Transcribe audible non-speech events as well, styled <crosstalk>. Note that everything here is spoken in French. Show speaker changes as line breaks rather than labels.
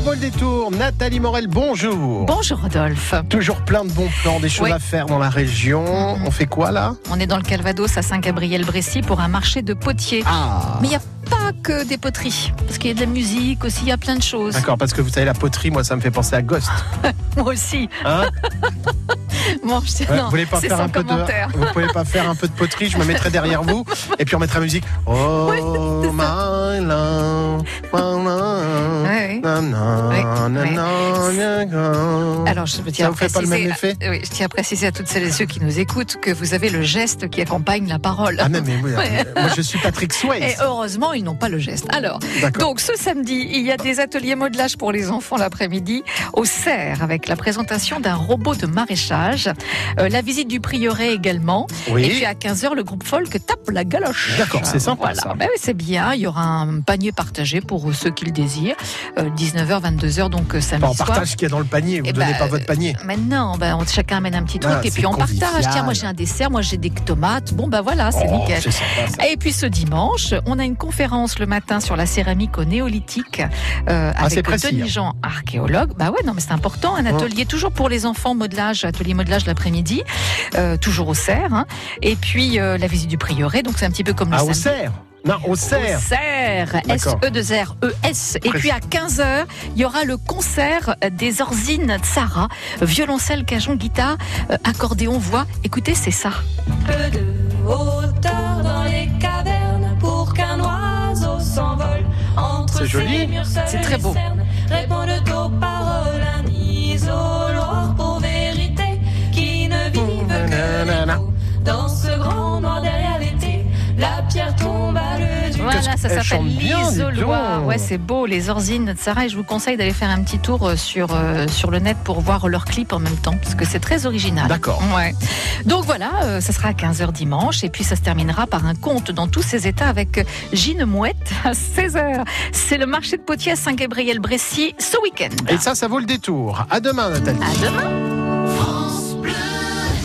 vaut le détour. Nathalie Morel, bonjour.
Bonjour Rodolphe.
Toujours plein de bons plans, des choses
Oui.
à faire dans la région.
Mhm.
On fait quoi là?
On est dans le Calvados à Saint-Gabriel-Brécy pour un marché de potiers.
Ah
Mais il n'y a pas que des poteries, parce qu'il y a de la musique aussi, il y a plein de choses.
D'accord, parce que vous savez, la poterie, moi, ça me fait penser à Ghost. <laughs>
Moi aussi.
Hein? <laughs>
Bon, je...
Ouais,
non,
vous voulez pas faire un peu de, vous pouvez pas faire un peu de poterie Je me mettrai derrière vous et puis on mettra la musique. <laughs> Oh
ça.
love, my love,
Ouais, oui.
na, na,
Oui,
na,
oui.
na,
Alors, je tiens
Ça
à
vous fait pas le
préciser,
même effet
euh, oui, je tiens à préciser à toutes celles et ceux qui nous écoutent que vous avez le geste qui accompagne la parole.
Ah non, mais oui,
Ouais.
moi je suis Patrick
Et
Swayze.
heureusement, ils n'ont pas le geste. Alors, donc ce samedi, il y a des ateliers modelage pour les enfants l'après-midi au CERF avec la présentation d'un robot de maraîchage, euh, la visite du prieuré également. Et puis à 15h, le groupe folk tape la galoche.
D'accord, c'est sympa,
Voilà.
ça.
Ben c'est bien. Il y aura un panier partagé pour ceux qui le désirent. Euh, 19h, 22h, donc euh, samedi soir.
Partage ce qu'il y a dans le panier. Vous
Eh
donnez
ben,
pas votre panier.
Maintenant, ben, on- chacun amène un petit truc
Ah,
et puis on partage.
convivial.
Tiens, moi j'ai un dessert, moi j'ai des tomates. Bon, ben voilà, c'est
Oh,
nickel.
sympa.
Et puis ce dimanche, on a une conférence le matin sur la céramique au néolithique euh,
Ah,
avec
précis,
Denis
hein.
Jean, archéologue. Bah ouais, non mais c'est important, un atelier toujours pour les enfants, modelage, atelier modelage l'après-midi, euh, toujours au cerf. hein. Et puis euh, la visite du prieuré, donc c'est un petit peu comme le
Ah, au
samedi.
cerf Non, au
Au
cerf.
cerf,
D'accord.
S-E-2-R-E-S. Et puis à 15h, il y aura le concert des Orzines Tsara, violoncelle, cajon, guitare, euh, accordéon, voix. Écoutez, c'est ça.
peu de hauteur dans les cavernes pour qu'un oiseau s'envole entre
C'est joli.
ces murs seuls
C'est très beau.
répondent aux paroles un isoloir pour vérité qui ne vivent que. Dans ce grand noir derrière la pierre tombe à le du
Voilà, ça
Elle
s'appelle l'isoloir. Ouais, c'est beau, les Orzines de Sarah. Et je vous conseille d'aller faire un petit tour euh, sur, euh, sur le net pour voir leur clip en même temps, parce que c'est très original.
D'accord.
Ouais. Donc voilà, euh, ça sera à 15h dimanche. Et puis ça se terminera par un conte dans tous ses états avec Gine Mouette à 16h. C'est le marché de Potiers à Saint-Gabriel-Brécy ce week-end.
Et ça, ça vaut le détour. À demain, Nathalie.
À demain.